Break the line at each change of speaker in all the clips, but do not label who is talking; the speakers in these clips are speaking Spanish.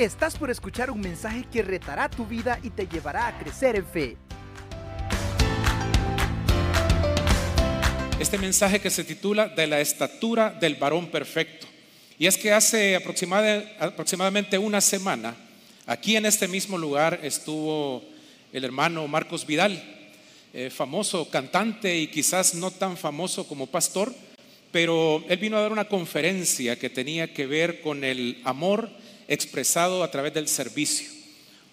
Estás por escuchar un mensaje que retará tu vida y te llevará a crecer en fe.
Este mensaje que se titula De la estatura del varón perfecto. Y es que hace aproximadamente una semana, aquí en este mismo lugar estuvo el hermano Marcos Vidal, eh, famoso cantante y quizás no tan famoso como pastor, pero él vino a dar una conferencia que tenía que ver con el amor expresado a través del servicio.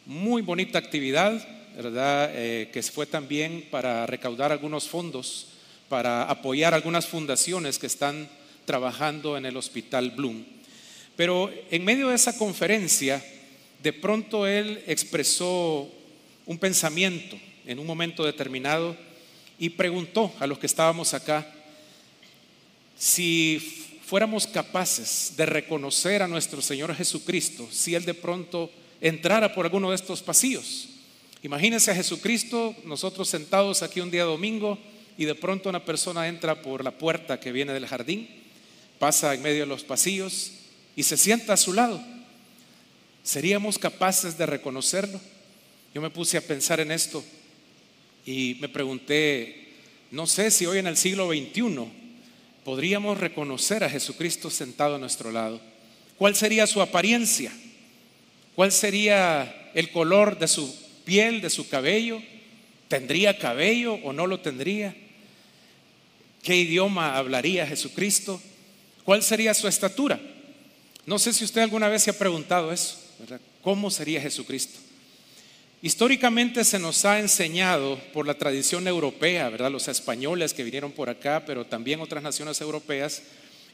Muy bonita actividad, ¿verdad? Eh, que fue también para recaudar algunos fondos, para apoyar algunas fundaciones que están trabajando en el Hospital Bloom. Pero en medio de esa conferencia, de pronto él expresó un pensamiento en un momento determinado y preguntó a los que estábamos acá si fuéramos capaces de reconocer a nuestro Señor Jesucristo si Él de pronto entrara por alguno de estos pasillos. Imagínense a Jesucristo, nosotros sentados aquí un día domingo y de pronto una persona entra por la puerta que viene del jardín, pasa en medio de los pasillos y se sienta a su lado. ¿Seríamos capaces de reconocerlo? Yo me puse a pensar en esto y me pregunté, no sé si hoy en el siglo XXI podríamos reconocer a Jesucristo sentado a nuestro lado. ¿Cuál sería su apariencia? ¿Cuál sería el color de su piel, de su cabello? ¿Tendría cabello o no lo tendría? ¿Qué idioma hablaría Jesucristo? ¿Cuál sería su estatura? No sé si usted alguna vez se ha preguntado eso, ¿Cómo sería Jesucristo? Históricamente se nos ha enseñado por la tradición europea, ¿verdad? Los españoles que vinieron por acá, pero también otras naciones europeas,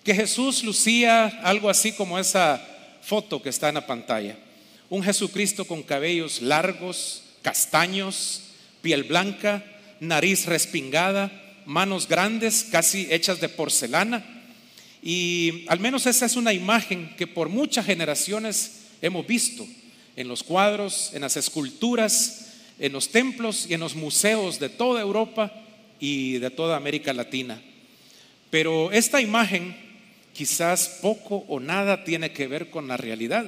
que Jesús lucía algo así como esa foto que está en la pantalla. Un Jesucristo con cabellos largos, castaños, piel blanca, nariz respingada, manos grandes, casi hechas de porcelana. Y al menos esa es una imagen que por muchas generaciones hemos visto en los cuadros, en las esculturas, en los templos y en los museos de toda Europa y de toda América Latina. Pero esta imagen quizás poco o nada tiene que ver con la realidad.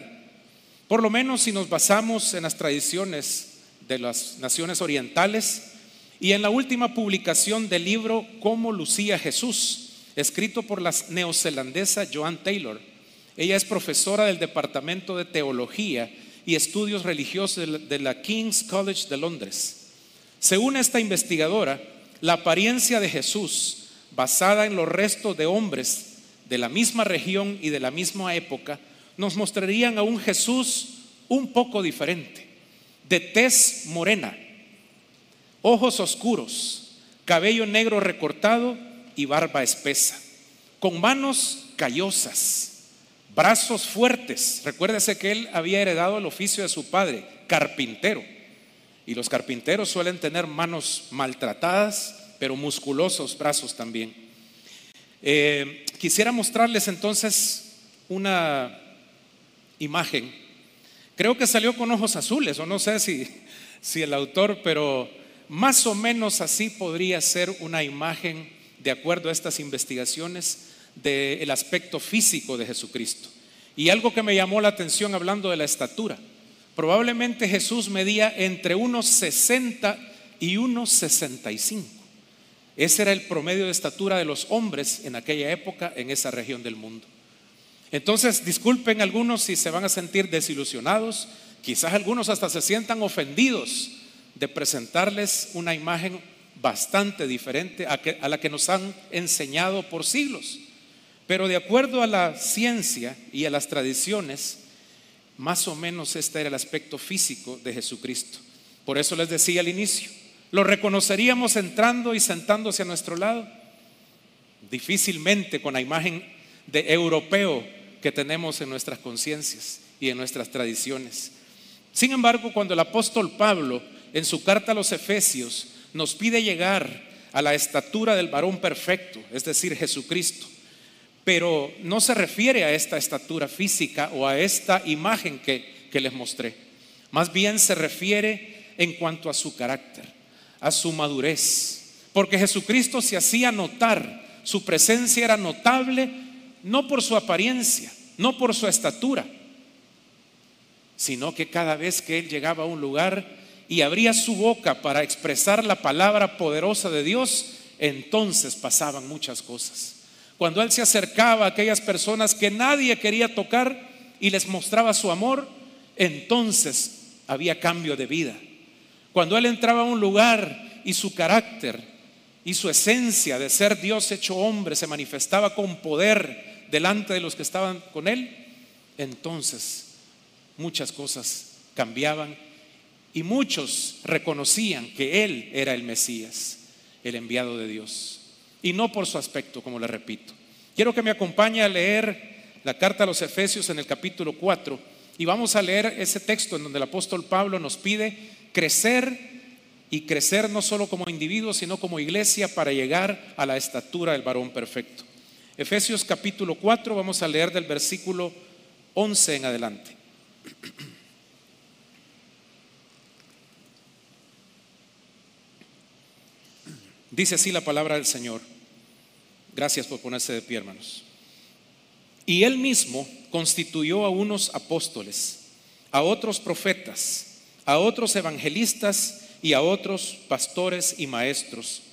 Por lo menos si nos basamos en las tradiciones de las naciones orientales y en la última publicación del libro Cómo lucía Jesús, escrito por la neozelandesa Joan Taylor. Ella es profesora del Departamento de Teología y Estudios Religiosos de la King's College de Londres. Según esta investigadora, la apariencia de Jesús, basada en los restos de hombres de la misma región y de la misma época, nos mostrarían a un Jesús un poco diferente, de tez morena, ojos oscuros, cabello negro recortado y barba espesa, con manos callosas brazos fuertes. Recuérdese que él había heredado el oficio de su padre, carpintero. Y los carpinteros suelen tener manos maltratadas, pero musculosos brazos también. Eh, quisiera mostrarles entonces una imagen. Creo que salió con ojos azules, o no sé si, si el autor, pero más o menos así podría ser una imagen, de acuerdo a estas investigaciones, del aspecto físico de Jesucristo. Y algo que me llamó la atención hablando de la estatura. Probablemente Jesús medía entre unos 60 y unos 65. Ese era el promedio de estatura de los hombres en aquella época en esa región del mundo. Entonces, disculpen algunos si se van a sentir desilusionados, quizás algunos hasta se sientan ofendidos de presentarles una imagen bastante diferente a, la que nos han enseñado por siglos. Pero de acuerdo a la ciencia y a las tradiciones, más o menos este era el aspecto físico de Jesucristo. Por eso les decía al inicio, ¿lo reconoceríamos entrando y sentándose a nuestro lado? Difícilmente con la imagen de europeo que tenemos en nuestras conciencias y en nuestras tradiciones. Sin embargo, cuando el apóstol Pablo en su carta a los Efesios nos pide llegar a la estatura del varón perfecto, es decir, Jesucristo, pero no se refiere a esta estatura física o a esta imagen que, les mostré. Más bien se refiere en cuanto a su carácter, a su madurez. Porque Jesucristo se hacía notar, su presencia era notable no por su apariencia, no por su estatura, sino que cada vez que él llegaba a un lugar y abría su boca para expresar la palabra poderosa de Dios, entonces pasaban muchas cosas. Cuando él se acercaba a aquellas personas que nadie quería tocar y les mostraba su amor, entonces había cambio de vida. Cuando él entraba a un lugar y su carácter y su esencia de ser Dios hecho hombre se manifestaba con poder delante de los que estaban con él, entonces muchas cosas cambiaban y muchos reconocían que él era el Mesías, el enviado de Dios, y no por su aspecto, como le repito. Quiero que me acompañe a leer la carta a los Efesios en el capítulo 4 y vamos a leer ese texto en donde el apóstol Pablo nos pide crecer y crecer no solo como individuos, sino como iglesia para llegar a la estatura del varón perfecto. Efesios capítulo 4, vamos a leer del versículo 11 en adelante. Dice así la palabra del Señor. Gracias por ponerse de pie, hermanos. Y él mismo constituyó a unos apóstoles, a otros profetas, a otros evangelistas y a otros pastores y maestros,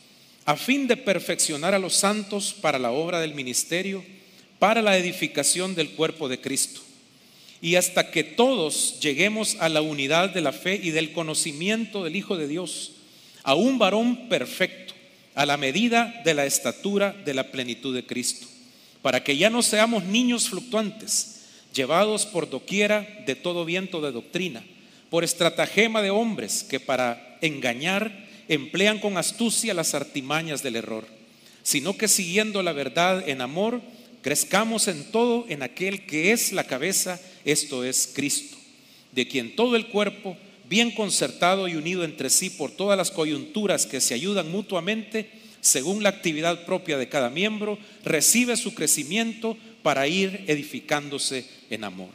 a fin de perfeccionar a los santos para la obra del ministerio, para la edificación del cuerpo de Cristo. Y hasta que todos lleguemos a la unidad de la fe y del conocimiento del Hijo de Dios, a un varón perfecto, a la medida de la estatura de la plenitud de Cristo, para que ya no seamos niños fluctuantes, llevados por doquiera de todo viento de doctrina, por estratagema de hombres que para engañar emplean con astucia las artimañas del error, sino que siguiendo la verdad en amor, crezcamos en todo en aquel que es la cabeza, esto es Cristo, de quien todo el cuerpo, bien concertado y unido entre sí por todas las coyunturas que se ayudan mutuamente, según la actividad propia de cada miembro, recibe su crecimiento para ir edificándose en amor.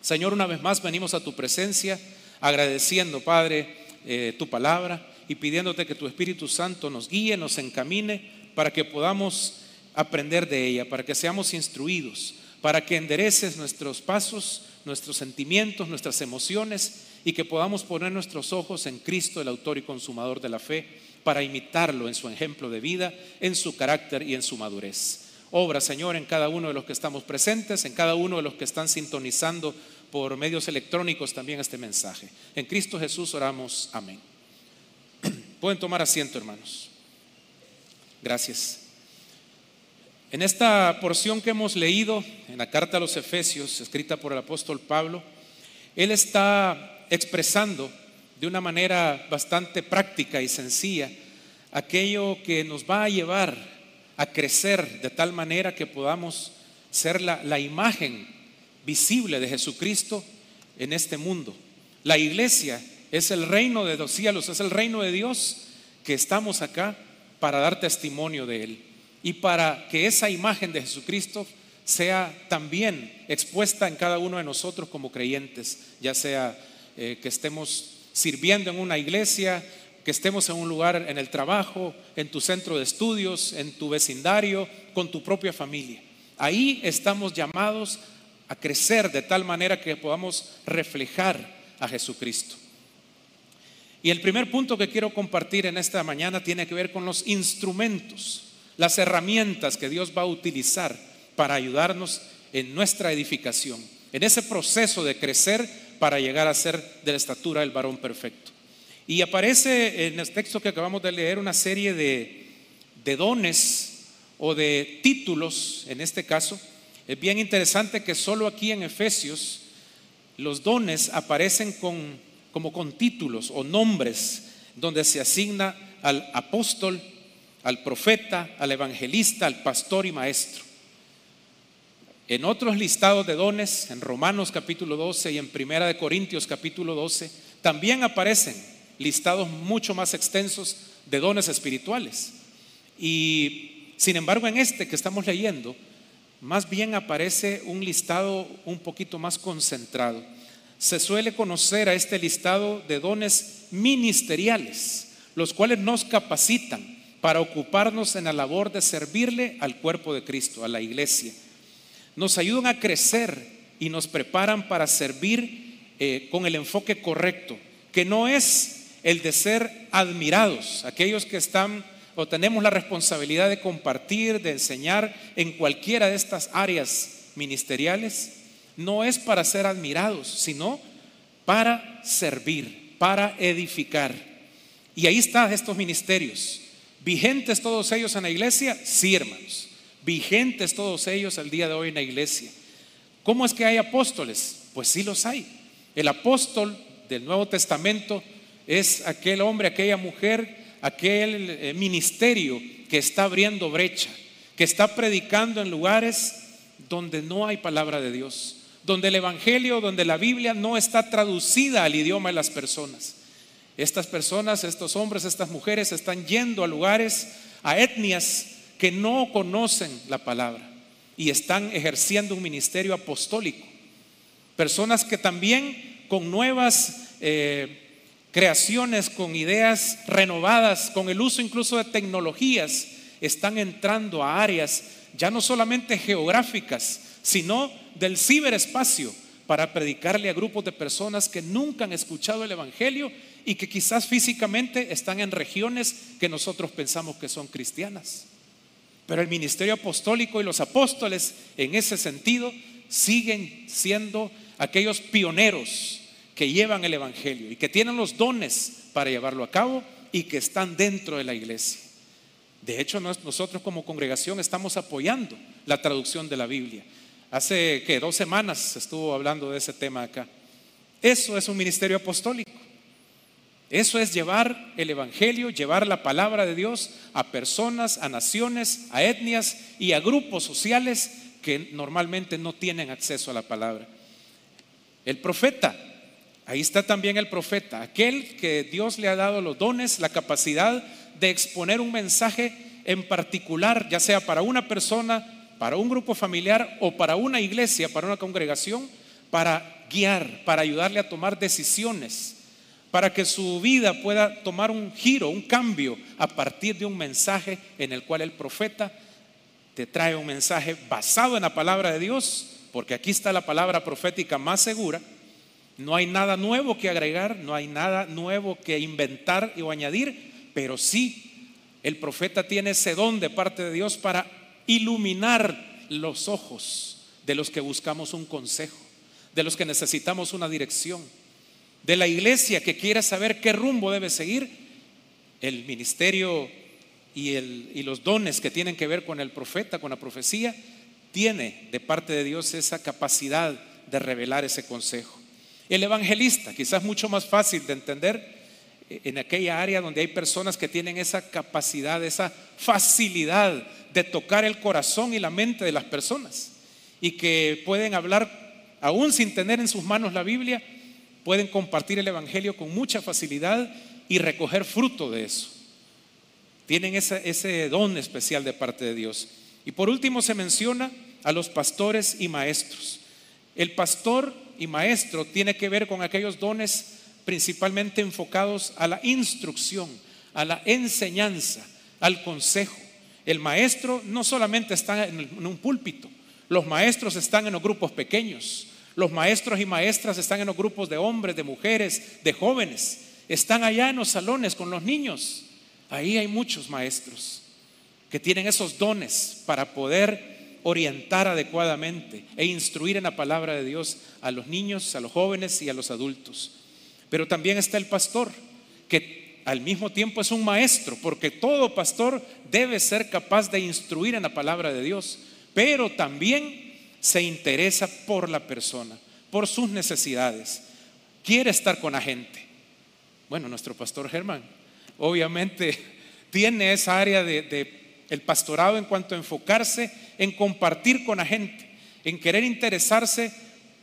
Señor, una vez más venimos a tu presencia agradeciendo, Padre, eh, tu palabra y pidiéndote que tu Espíritu Santo nos guíe, nos encamine para que podamos aprender de ella, para que seamos instruidos, para que endereces nuestros pasos, nuestros sentimientos, nuestras emociones y que podamos poner nuestros ojos en Cristo, el autor y consumador de la fe, para imitarlo en su ejemplo de vida, en su carácter y en su madurez. Obra, Señor, en cada uno de los que estamos presentes, en cada uno de los que están sintonizando por medios electrónicos también este mensaje. En Cristo Jesús oramos. Amén. Pueden tomar asiento, hermanos. Gracias. En esta porción que hemos leído en la carta a los Efesios, escrita por el apóstol Pablo, él está expresando de una manera bastante práctica y sencilla aquello que nos va a llevar a crecer de tal manera que podamos ser la, la imagen visible de Jesucristo en este mundo. La iglesia es el reino de los cielos, es el reino de Dios que estamos acá para dar testimonio de Él y para que esa imagen de Jesucristo sea también expuesta en cada uno de nosotros como creyentes, ya sea eh, que estemos sirviendo en una iglesia, que estemos en un lugar en el trabajo, en tu centro de estudios, en tu vecindario, con tu propia familia. Ahí estamos llamados a crecer de tal manera que podamos reflejar a Jesucristo. Y el primer punto que quiero compartir en esta mañana tiene que ver con los instrumentos, las herramientas que Dios va a utilizar para ayudarnos en nuestra edificación, en ese proceso de crecer para llegar a ser de la estatura del varón perfecto. Y aparece en el texto que acabamos de leer una serie de, dones o de títulos, en este caso. Es bien interesante que solo aquí en Efesios los dones aparecen como con títulos o nombres donde se asigna al apóstol, al profeta, al evangelista, al pastor y maestro. En otros listados de dones, en Romanos capítulo 12 y en Primera de Corintios capítulo 12, también aparecen listados mucho más extensos de dones espirituales. Y sin embargo, en este que estamos leyendo, más bien aparece un listado un poquito más concentrado. Se suele conocer a este listado de dones ministeriales, los cuales nos capacitan para ocuparnos en la labor de servirle al cuerpo de Cristo, a la iglesia nos ayudan a crecer y nos preparan para servir eh, con el enfoque correcto, que no es el de ser admirados, aquellos que están o tenemos la responsabilidad de compartir, de enseñar en cualquiera de estas áreas ministeriales, no es para ser admirados, sino para servir, para edificar. Y ahí están estos ministerios. ¿Vigentes todos ellos en la iglesia? Sí, hermanos. Vigentes todos ellos al día de hoy en la iglesia. ¿Cómo es que hay apóstoles? Pues sí los hay. El apóstol del Nuevo Testamento es aquel hombre, aquella mujer, aquel eh, ministerio que está abriendo brecha, que está predicando en lugares donde no hay palabra de Dios, donde el Evangelio, donde la Biblia no está traducida al idioma de las personas. Estas personas, estos hombres, estas mujeres están yendo a lugares, a etnias que no conocen la palabra y están ejerciendo un ministerio apostólico. Personas que también con nuevas eh, creaciones, con ideas renovadas, con el uso incluso de tecnologías, están entrando a áreas ya no solamente geográficas, sino del ciberespacio para predicarle a grupos de personas que nunca han escuchado el Evangelio y que quizás físicamente están en regiones que nosotros pensamos que son cristianas. Pero el ministerio apostólico y los apóstoles en ese sentido siguen siendo aquellos pioneros que llevan el Evangelio y que tienen los dones para llevarlo a cabo y que están dentro de la iglesia. De hecho, nosotros como congregación estamos apoyando la traducción de la Biblia. Hace que dos semanas se estuvo hablando de ese tema acá. Eso es un ministerio apostólico. Eso es llevar el Evangelio, llevar la palabra de Dios a personas, a naciones, a etnias y a grupos sociales que normalmente no tienen acceso a la palabra. El profeta, ahí está también el profeta, aquel que Dios le ha dado los dones, la capacidad de exponer un mensaje en particular, ya sea para una persona, para un grupo familiar o para una iglesia, para una congregación, para guiar, para ayudarle a tomar decisiones para que su vida pueda tomar un giro, un cambio a partir de un mensaje en el cual el profeta te trae un mensaje basado en la palabra de Dios, porque aquí está la palabra profética más segura. No hay nada nuevo que agregar, no hay nada nuevo que inventar o añadir, pero sí el profeta tiene ese don de parte de Dios para iluminar los ojos de los que buscamos un consejo, de los que necesitamos una dirección de la iglesia que quiera saber qué rumbo debe seguir, el ministerio y, y, los dones que tienen que ver con el profeta, con la profecía, tiene de parte de Dios esa capacidad de revelar ese consejo. El evangelista, quizás mucho más fácil de entender eh, en aquella área donde hay personas que tienen esa capacidad, esa facilidad de tocar el corazón y la mente de las personas y que pueden hablar aún sin tener en sus manos la Biblia, pueden compartir el Evangelio con mucha facilidad y recoger fruto de eso. Tienen ese, don especial de parte de Dios. Y por último se menciona a los pastores y maestros. El pastor y maestro tiene que ver con aquellos dones principalmente enfocados a la instrucción, a la enseñanza, al consejo. El maestro no solamente está en un púlpito, los maestros están en los grupos pequeños, los maestros y maestras están en los grupos de hombres, de mujeres, de jóvenes. Están allá en los salones con los niños. Ahí hay muchos maestros que tienen esos dones para poder orientar adecuadamente e instruir en la palabra de Dios a los niños, a los jóvenes y a los adultos. Pero también está el pastor, que al mismo tiempo es un maestro, porque todo pastor debe ser capaz de instruir en la palabra de Dios, pero también se interesa por la persona, por sus necesidades, quiere estar con la gente. Bueno, nuestro pastor Germán obviamente tiene esa área de, el pastorado en cuanto a enfocarse en compartir con la gente, en querer interesarse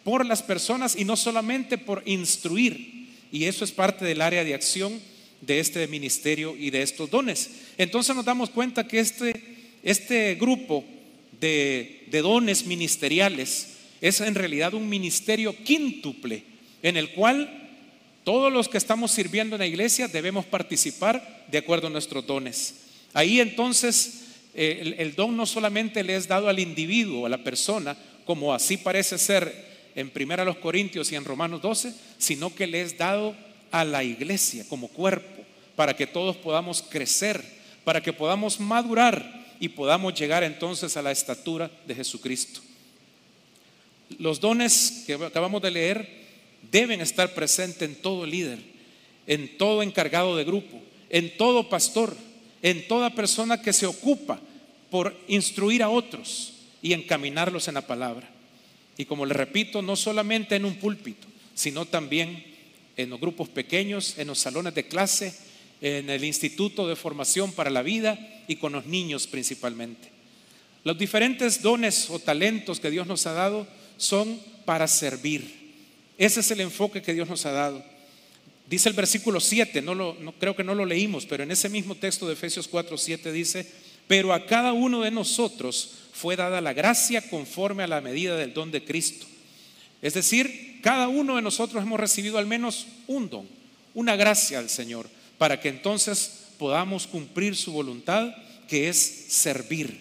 por las personas y no solamente por instruir. Y eso es parte del área de acción de este ministerio y de estos dones. Entonces nos damos cuenta que este, este grupo de, dones ministeriales es en realidad un ministerio quíntuple en el cual todos los que estamos sirviendo en la iglesia debemos participar de acuerdo a nuestros dones. Ahí entonces eh, el, don no solamente le es dado al individuo, a la persona, como así parece ser en Primera los Corintios y en Romanos 12, sino que le es dado a la iglesia como cuerpo, para que todos podamos crecer, para que podamos madurar y podamos llegar entonces a la estatura de Jesucristo. Los dones que acabamos de leer deben estar presentes en todo líder, en todo encargado de grupo, en todo pastor, en toda persona que se ocupa por instruir a otros y encaminarlos en la palabra. Y como le repito, no solamente en un púlpito, sino también en los grupos pequeños, en los salones de clase, en el Instituto de Formación para la Vida y con los niños principalmente. Los diferentes dones o talentos que Dios nos ha dado son para servir. Ese es el enfoque que Dios nos ha dado. Dice el versículo 7, no, lo, creo que no lo leímos, pero en ese mismo texto de Efesios 4, 7 dice, pero a cada uno de nosotros fue dada la gracia conforme a la medida del don de Cristo. Es decir, cada uno de nosotros hemos recibido al menos un don, una gracia del Señor, para que entonces podamos cumplir su voluntad, que es servir,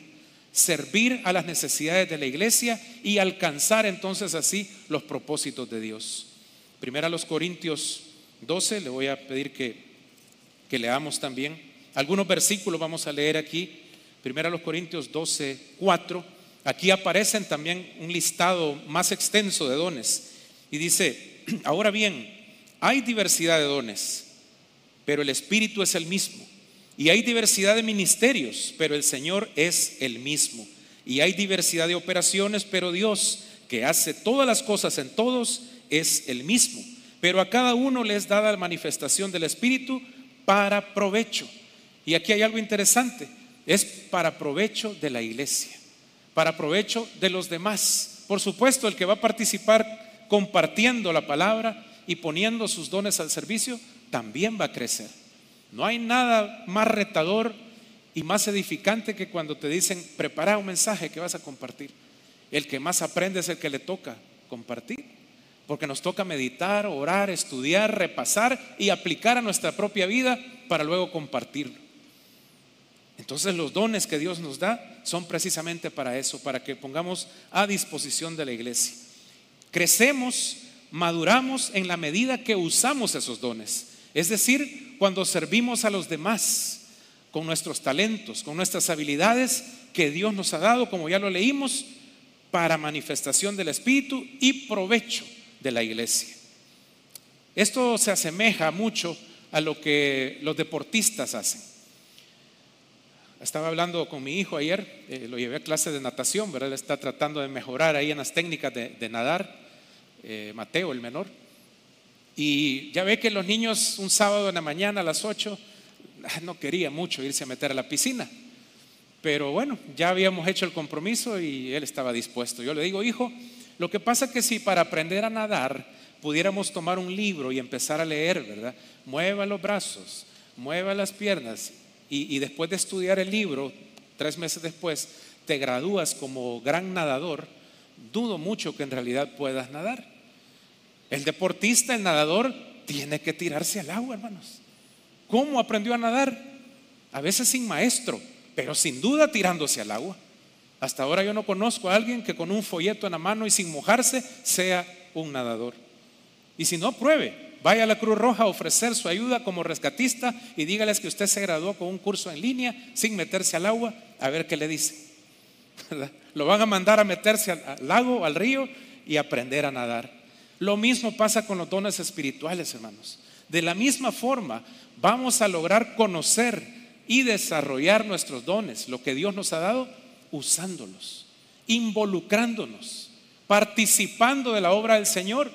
servir a las necesidades de la iglesia y alcanzar entonces así los propósitos de Dios. Primero a los Corintios 12, le voy a pedir que, que leamos también. Algunos versículos vamos a leer aquí. Primero a los Corintios 12, 4. Aquí aparecen también un listado más extenso de dones. Y dice, ahora bien, hay diversidad de dones, pero el Espíritu es el mismo. Y hay diversidad de ministerios, pero el Señor es el mismo. Y hay diversidad de operaciones, pero Dios, que hace todas las cosas en todos, es el mismo pero a cada uno les da la manifestación del Espíritu para provecho. Y aquí hay algo interesante, es para provecho de la iglesia, para provecho de los demás. Por supuesto, el que va a participar compartiendo la palabra y poniendo sus dones al servicio, también va a crecer. No hay nada más retador y más edificante que cuando te dicen, prepara un mensaje que vas a compartir. El que más aprende es el que le toca compartir porque nos toca meditar, orar, estudiar, repasar y aplicar a nuestra propia vida para luego compartirlo. Entonces los dones que Dios nos da son precisamente para eso, para que pongamos a disposición de la iglesia. Crecemos, maduramos en la medida que usamos esos dones. Es decir, cuando servimos a los demás con nuestros talentos, con nuestras habilidades que Dios nos ha dado, como ya lo leímos, para manifestación del Espíritu y provecho de la iglesia. Esto se asemeja mucho a lo que los deportistas hacen. Estaba hablando con mi hijo ayer, eh, lo llevé a clase de natación, ¿verdad? Él está tratando de mejorar ahí en las técnicas de, nadar, eh, Mateo, el menor. Y ya ve que los niños un sábado en la mañana a las 8 ah, no quería mucho irse a meter a la piscina. Pero bueno, ya habíamos hecho el compromiso y él estaba dispuesto. Yo le digo, hijo, lo que pasa es que si para aprender a nadar pudiéramos tomar un libro y empezar a leer, ¿verdad? Mueva los brazos, mueva las piernas y, después de estudiar el libro, tres meses después, te gradúas como gran nadador, dudo mucho que en realidad puedas nadar. El deportista, el nadador, tiene que tirarse al agua, hermanos. ¿Cómo aprendió a nadar? A veces sin maestro, pero sin duda tirándose al agua. Hasta ahora yo no conozco a alguien que con un folleto en la mano y sin mojarse sea un nadador. Y si no, pruebe. Vaya a la Cruz Roja a ofrecer su ayuda como rescatista y dígales que usted se graduó con un curso en línea sin meterse al agua, a ver qué le dice. Lo van a mandar a meterse al, lago, al río y aprender a nadar. Lo mismo pasa con los dones espirituales, hermanos. De la misma forma, vamos a lograr conocer y desarrollar nuestros dones, lo que Dios nos ha dado usándolos, involucrándonos, participando de la obra del Señor,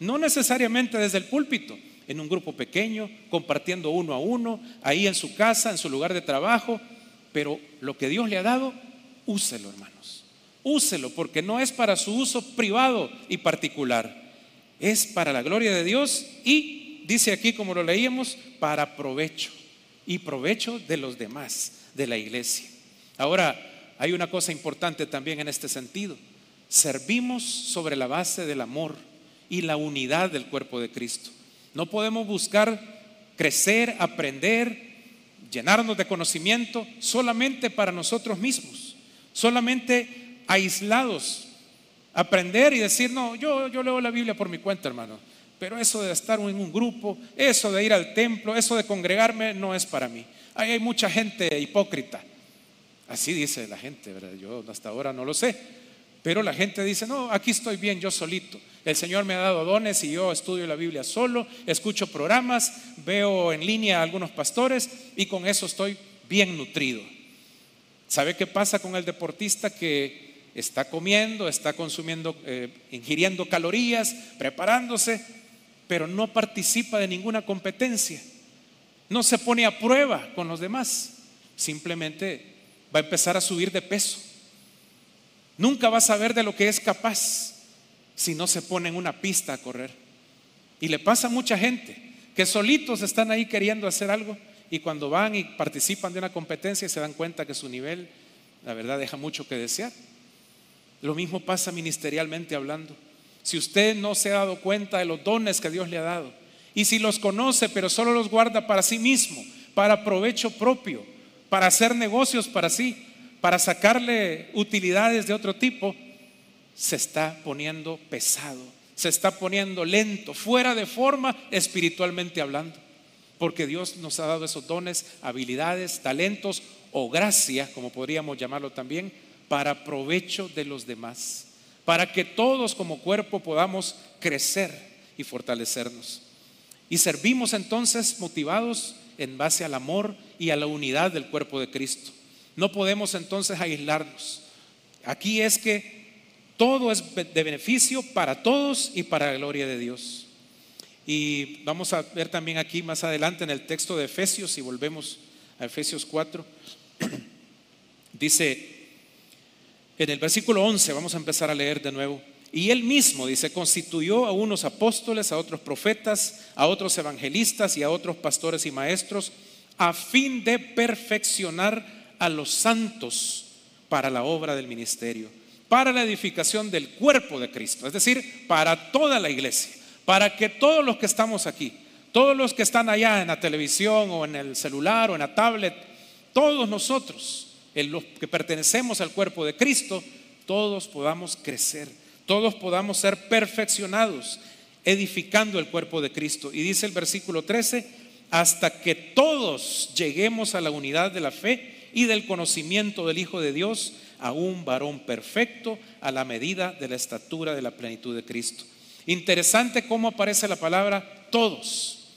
no necesariamente desde el púlpito, en un grupo pequeño, compartiendo uno a uno, ahí en su casa, en su lugar de trabajo, pero lo que Dios le ha dado, úselo, hermanos. Úselo, porque no es para su uso privado y particular, es para la gloria de Dios y, dice aquí como lo leíamos, para provecho y provecho de los demás, de la iglesia. Ahora, hay una cosa importante también en este sentido. Servimos sobre la base del amor y la unidad del cuerpo de Cristo. No podemos buscar crecer, aprender, llenarnos de conocimiento solamente para nosotros mismos, solamente aislados, aprender y decir, no, yo, yo leo la Biblia por mi cuenta, hermano. Pero eso de estar en un grupo, eso de ir al templo, eso de congregarme, no es para mí. Ahí hay mucha gente hipócrita. Así dice la gente, ¿verdad? Yo hasta ahora no lo sé. Pero la gente dice, no, aquí estoy bien, yo solito. El Señor me ha dado dones y yo estudio la Biblia solo, escucho programas, veo en línea a algunos pastores y con eso estoy bien nutrido. ¿Sabe qué pasa con el deportista que está comiendo, está consumiendo, eh, ingiriendo calorías, preparándose, pero no participa de ninguna competencia? No se pone a prueba con los demás, simplemente va a empezar a subir de peso. Nunca va a saber de lo que es capaz si no se pone en una pista a correr. Y le pasa a mucha gente que solitos están ahí queriendo hacer algo y cuando van y participan de una competencia se dan cuenta que su nivel, la verdad, deja mucho que desear. Lo mismo pasa ministerialmente hablando. Si usted no se ha dado cuenta de los dones que Dios le ha dado, y si los conoce pero solo los guarda para sí mismo, para provecho propio, para hacer negocios para sí, para sacarle utilidades de otro tipo, se está poniendo pesado, se está poniendo lento, fuera de forma espiritualmente hablando. Porque Dios nos ha dado esos dones, habilidades, talentos o gracia, como podríamos llamarlo también, para provecho de los demás, para que todos como cuerpo podamos crecer y fortalecernos. Y servimos entonces motivados en base al amor y a la unidad del cuerpo de Cristo. No podemos entonces aislarnos. Aquí es que todo es de beneficio para todos y para la gloria de Dios. Y vamos a ver también aquí más adelante en el texto de Efesios, si volvemos a Efesios 4, dice en el versículo 11, vamos a empezar a leer de nuevo. Y él mismo, dice, constituyó a unos apóstoles, a otros profetas, a otros evangelistas y a otros pastores y maestros, a fin de perfeccionar a los santos para la obra del ministerio, para la edificación del cuerpo de Cristo, es decir, para toda la iglesia, para que todos los que estamos aquí, todos los que están allá en la televisión o en el celular o en la tablet, todos nosotros, los que pertenecemos al cuerpo de Cristo, todos podamos crecer todos podamos ser perfeccionados, edificando el cuerpo de Cristo. Y dice el versículo 13, hasta que todos lleguemos a la unidad de la fe y del conocimiento del Hijo de Dios, a un varón perfecto, a la medida de la estatura de la plenitud de Cristo. Interesante cómo aparece la palabra todos.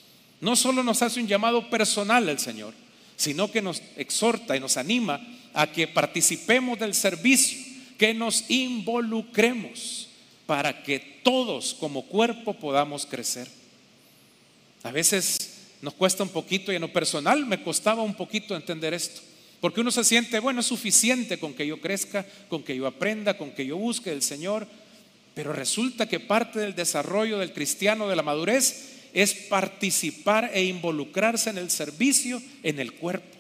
No solo nos hace un llamado personal el Señor, sino que nos exhorta y nos anima a que participemos del servicio que nos involucremos para que todos como cuerpo podamos crecer. A veces nos cuesta un poquito y en lo personal me costaba un poquito entender esto. Porque uno se siente, bueno, es suficiente con que yo crezca, con que yo aprenda, con que yo busque el Señor. Pero resulta que parte del desarrollo del cristiano, de la madurez, es participar e involucrarse en el servicio en el cuerpo,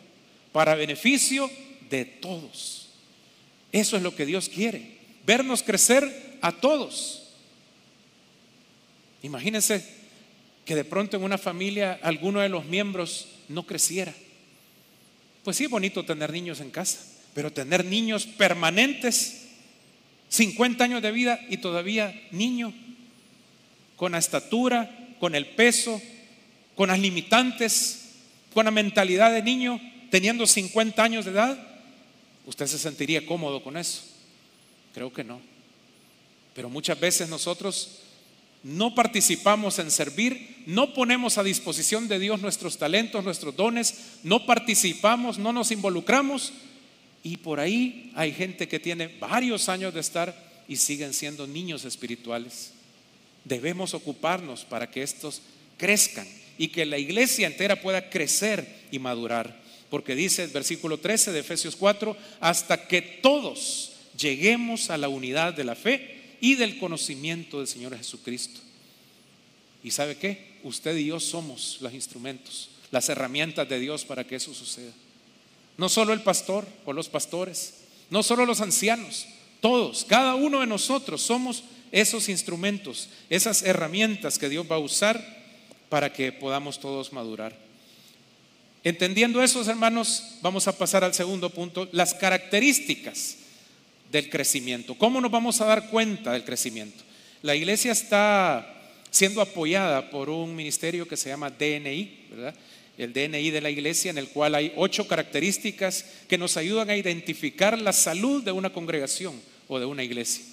para beneficio de todos. Eso es lo que Dios quiere, vernos crecer a todos. Imagínense que de pronto en una familia alguno de los miembros no creciera. Pues sí, es bonito tener niños en casa, pero tener niños permanentes, 50 años de vida y todavía niño, con la estatura, con el peso, con las limitantes, con la mentalidad de niño, teniendo 50 años de edad, ¿Usted se sentiría cómodo con eso? Creo que no. Pero muchas veces nosotros no participamos en servir, no ponemos a disposición de Dios nuestros talentos, nuestros dones, no participamos, no nos involucramos y por ahí hay gente que tiene varios años de estar y siguen siendo niños espirituales. Debemos ocuparnos para que estos crezcan y que la iglesia entera pueda crecer y madurar porque dice el versículo 13 de Efesios 4, hasta que todos lleguemos a la unidad de la fe y del conocimiento del Señor Jesucristo. ¿Y sabe qué? Usted y yo somos los instrumentos, las herramientas de Dios para que eso suceda. No solo el pastor o los pastores, no solo los ancianos, todos, cada uno de nosotros somos esos instrumentos, esas herramientas que Dios va a usar para que podamos todos madurar. Entendiendo eso, hermanos, vamos a pasar al segundo punto, las características del crecimiento. ¿Cómo nos vamos a dar cuenta del crecimiento? La iglesia está siendo apoyada por un ministerio que se llama DNI, ¿verdad? El DNI de la iglesia, en el cual hay ocho características que nos ayudan a identificar la salud de una congregación o de una iglesia.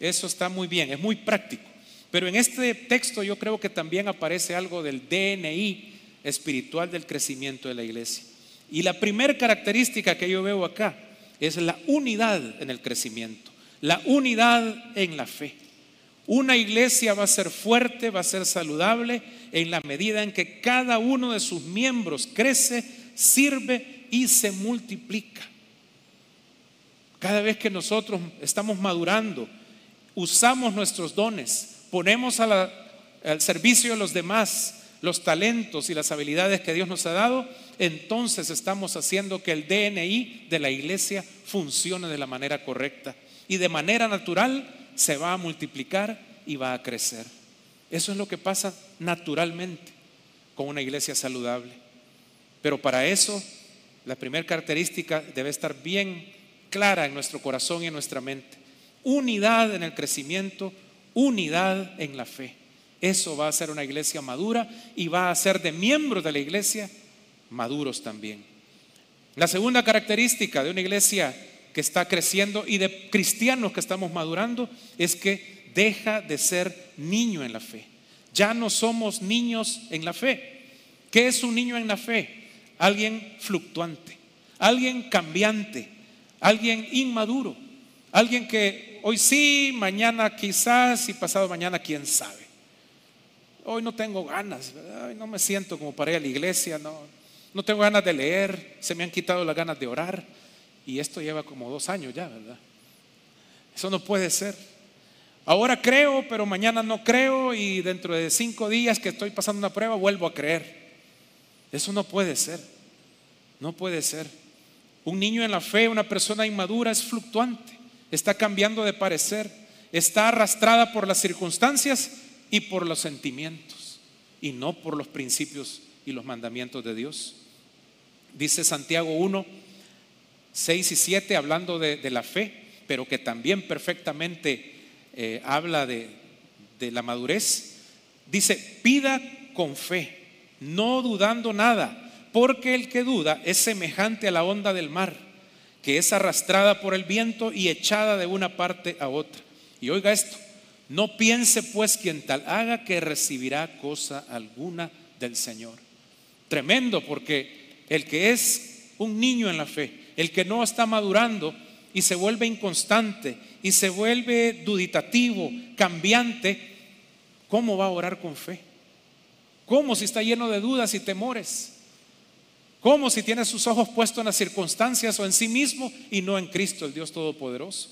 Eso está muy bien, es muy práctico. Pero en este texto yo creo que también aparece algo del DNI espiritual del crecimiento de la iglesia. Y la primera característica que yo veo acá es la unidad en el crecimiento, la unidad en la fe. Una iglesia va a ser fuerte, va a ser saludable en la medida en que cada uno de sus miembros crece, sirve y se multiplica. Cada vez que nosotros estamos madurando, usamos nuestros dones, ponemos al servicio de los demás los talentos y las habilidades que Dios nos ha dado, entonces estamos haciendo que el DNI de la iglesia funcione de la manera correcta. Y de manera natural se va a multiplicar y va a crecer. Eso es lo que pasa naturalmente con una iglesia saludable. Pero para eso, la primera característica debe estar bien clara en nuestro corazón y en nuestra mente. Unidad en el crecimiento, unidad en la fe. Eso va a ser una iglesia madura y va a ser de miembros de la iglesia maduros también. La segunda característica de una iglesia que está creciendo y de cristianos que estamos madurando es que deja de ser niño en la fe. Ya no somos niños en la fe. ¿Qué es un niño en la fe? Alguien fluctuante, alguien cambiante, alguien inmaduro, alguien que hoy sí, mañana quizás y pasado mañana quién sabe. Hoy no tengo ganas, no me siento como para ir a la iglesia, no, no tengo ganas de leer, se me han quitado las ganas de orar. Y esto lleva como dos años ya, ¿verdad? Eso no puede ser. Ahora creo, pero mañana no creo y dentro de cinco días que estoy pasando una prueba vuelvo a creer. Eso no puede ser. No puede ser. Un niño en la fe, una persona inmadura es fluctuante, está cambiando de parecer, está arrastrada por las circunstancias y por los sentimientos y no por los principios y los mandamientos de Dios. Dice Santiago 1, 6 y 7 hablando de, la fe, pero que también perfectamente eh, habla de, de la madurez. Dice, pida con fe, no dudando nada, porque el que duda es semejante a la onda del mar, que es arrastrada por el viento y echada de una parte a otra. Y oiga esto, no piense pues quien tal haga que recibirá cosa alguna del Señor. Tremendo, porque el que es un niño en la fe, el que no está madurando y se vuelve inconstante y se vuelve duditativo, cambiante, ¿cómo va a orar con fe? ¿Cómo si está lleno de dudas y temores? ¿Cómo si tiene sus ojos puestos en las circunstancias o en sí mismo y no en Cristo, el Dios Todopoderoso?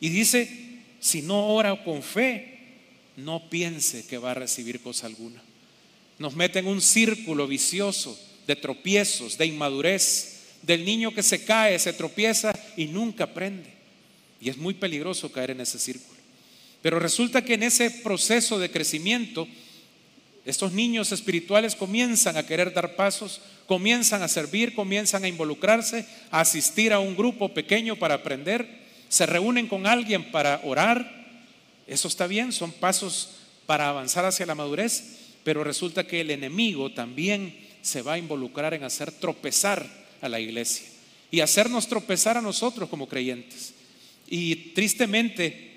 Y dice, si no ora con fe, no piense que va a recibir cosa alguna. Nos mete en un círculo vicioso de tropiezos, de inmadurez, del niño que se cae, se tropieza y nunca aprende. Y es muy peligroso caer en ese círculo. Pero resulta que en ese proceso de crecimiento, estos niños espirituales comienzan a querer dar pasos, comienzan a servir, comienzan a involucrarse, a asistir a un grupo pequeño para aprender, se reúnen con alguien para orar. Eso está bien, son pasos para avanzar hacia la madurez, pero resulta que el enemigo también se va a involucrar en hacer tropezar a la iglesia y hacernos tropezar a nosotros como creyentes. Y tristemente,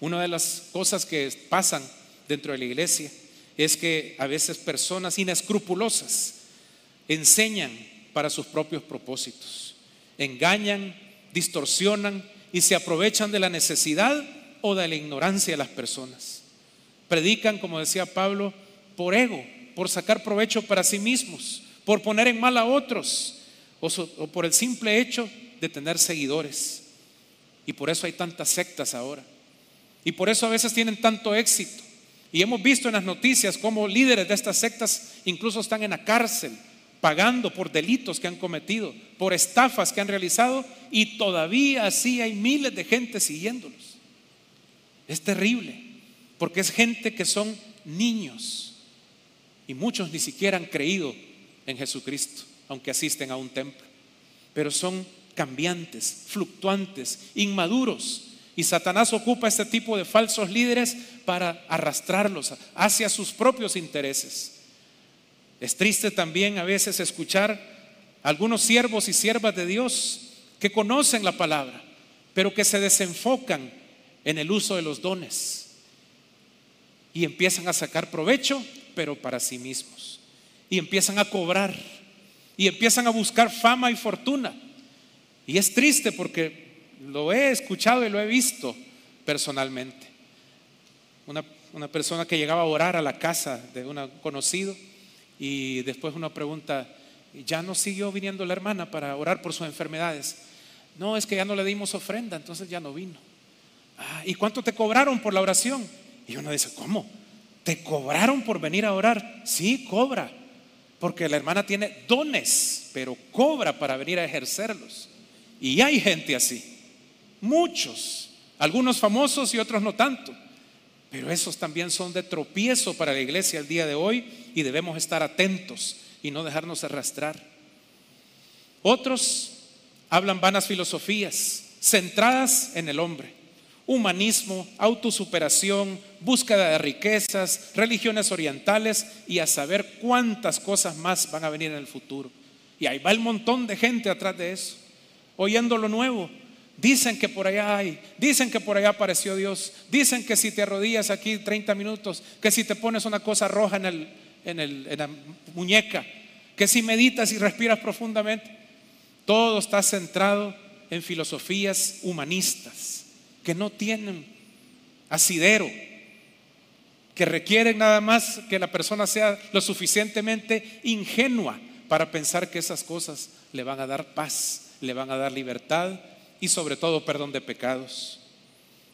una de las cosas que pasan dentro de la iglesia es que a veces personas inescrupulosas enseñan para sus propios propósitos, engañan, distorsionan y se aprovechan de la necesidad o de la ignorancia de las personas. Predican, como decía Pablo, por ego, por sacar provecho para sí mismos, por poner en mal a otros o, por el simple hecho de tener seguidores. Y por eso hay tantas sectas ahora. Y por eso a veces tienen tanto éxito. Y hemos visto en las noticias cómo líderes de estas sectas incluso están en la cárcel pagando por delitos que han cometido, por estafas que han realizado y todavía así hay miles de gente siguiéndolos. Es terrible, porque es gente que son niños y muchos ni siquiera han creído en Jesucristo aunque asisten a un templo. Pero son cambiantes, fluctuantes, inmaduros. Y Satanás ocupa este tipo de falsos líderes para arrastrarlos hacia sus propios intereses. Es triste también a veces escuchar algunos siervos y siervas de Dios que conocen la palabra, pero que se desenfocan en el uso de los dones y empiezan a sacar provecho, pero para sí mismos. Y empiezan a cobrar y empiezan a buscar fama y fortuna. Y es triste porque lo he escuchado y lo he visto personalmente. Una, una persona que llegaba a orar a la casa de un conocido y después uno pregunta, ¿ya no siguió viniendo la hermana para orar por sus enfermedades? No, es que ya no le dimos ofrenda, entonces ya no vino. Ah, ¿Y cuánto te cobraron por la oración? Y uno dice, ¿cómo? ¿Te cobraron por venir a orar? Sí, cobra. Porque la hermana tiene dones, pero cobra para venir a ejercerlos. Y hay gente así. Muchos. Algunos famosos y otros no tanto. Pero esos también son de tropiezo para la iglesia el día de hoy y debemos estar atentos y no dejarnos arrastrar. Otros hablan vanas filosofías centradas en el hombre. Humanismo, autosuperación, búsqueda de riquezas, religiones orientales y a saber cuántas cosas más van a venir en el futuro. Y ahí va el montón de gente atrás de eso, oyendo lo nuevo, Dicen que por allá hay, dicen que por allá apareció Dios, dicen que si te arrodillas aquí 30 minutos, que si te pones una cosa roja en, el, en, el, en la muñeca, que si meditas y respiras profundamente, todo está centrado en filosofías humanistas que no tienen asidero, que requieren nada más que la persona sea lo suficientemente ingenua para pensar que esas cosas le van a dar paz, le van a dar libertad y sobre todo perdón de pecados.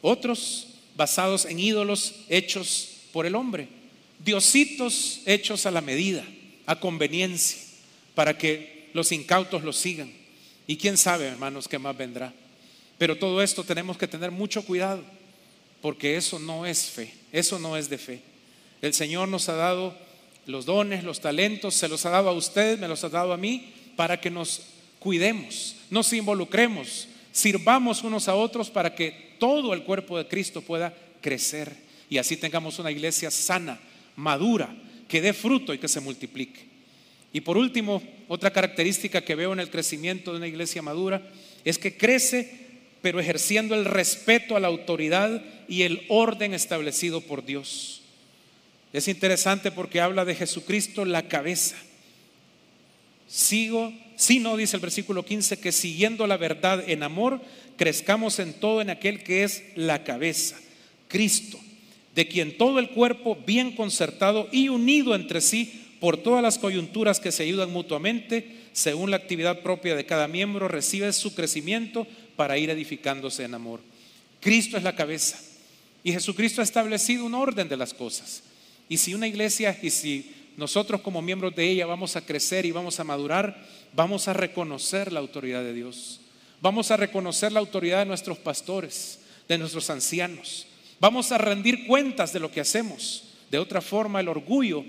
Otros basados en ídolos hechos por el hombre, diositos hechos a la medida, a conveniencia, para que los incautos los sigan. Y quién sabe, hermanos, qué más vendrá. Pero todo esto tenemos que tener mucho cuidado, porque eso no es fe, eso no es de fe. El Señor nos ha dado los dones, los talentos, se los ha dado a usted, me los ha dado a mí, para que nos cuidemos, nos involucremos, Sirvamos unos a otros para que todo el cuerpo de Cristo pueda crecer y así tengamos una iglesia sana, madura, que dé fruto y que se multiplique. Y por último, otra característica que veo en el crecimiento de una iglesia madura es que crece pero ejerciendo el respeto a la autoridad y el orden establecido por Dios. Es interesante porque habla de Jesucristo la cabeza. Sigo no dice el versículo 15, que siguiendo la verdad en amor, crezcamos en todo en aquel que es la cabeza, Cristo, de quien todo el cuerpo bien concertado y unido entre sí por todas las coyunturas que se ayudan mutuamente, según la actividad propia de cada miembro, recibe su crecimiento para ir edificándose en amor. Cristo es la cabeza y Jesucristo ha establecido un orden de las cosas. Y si una iglesia y si nosotros como miembros de ella vamos a crecer y vamos a madurar, vamos a reconocer la autoridad de Dios. Vamos a reconocer la autoridad de nuestros pastores, de nuestros ancianos. Vamos a rendir cuentas de lo que hacemos. De otra forma, el orgullo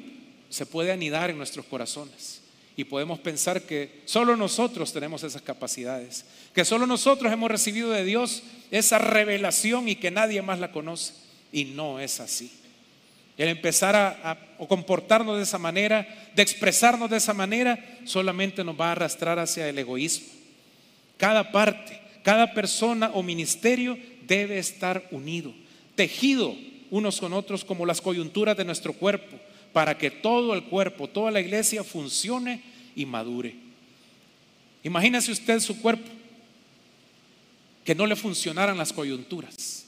se puede anidar en nuestros corazones y podemos pensar que solo nosotros tenemos esas capacidades, que solo nosotros hemos recibido de Dios esa revelación y que nadie más la conoce. Y no es así. El empezar a, comportarnos de esa manera, de expresarnos de esa manera, solamente nos va a arrastrar hacia el egoísmo. Cada parte, cada persona o ministerio debe estar unido, tejido unos con otros como las coyunturas de nuestro cuerpo, para que todo el cuerpo, toda la iglesia funcione y madure. Imagínese usted su cuerpo, que no le funcionaran las coyunturas.